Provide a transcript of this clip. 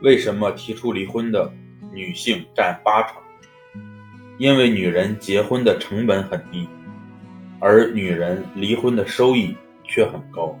为什么提出离婚的女性占八成？因为女人结婚的成本很低而女人离婚的收益却很高。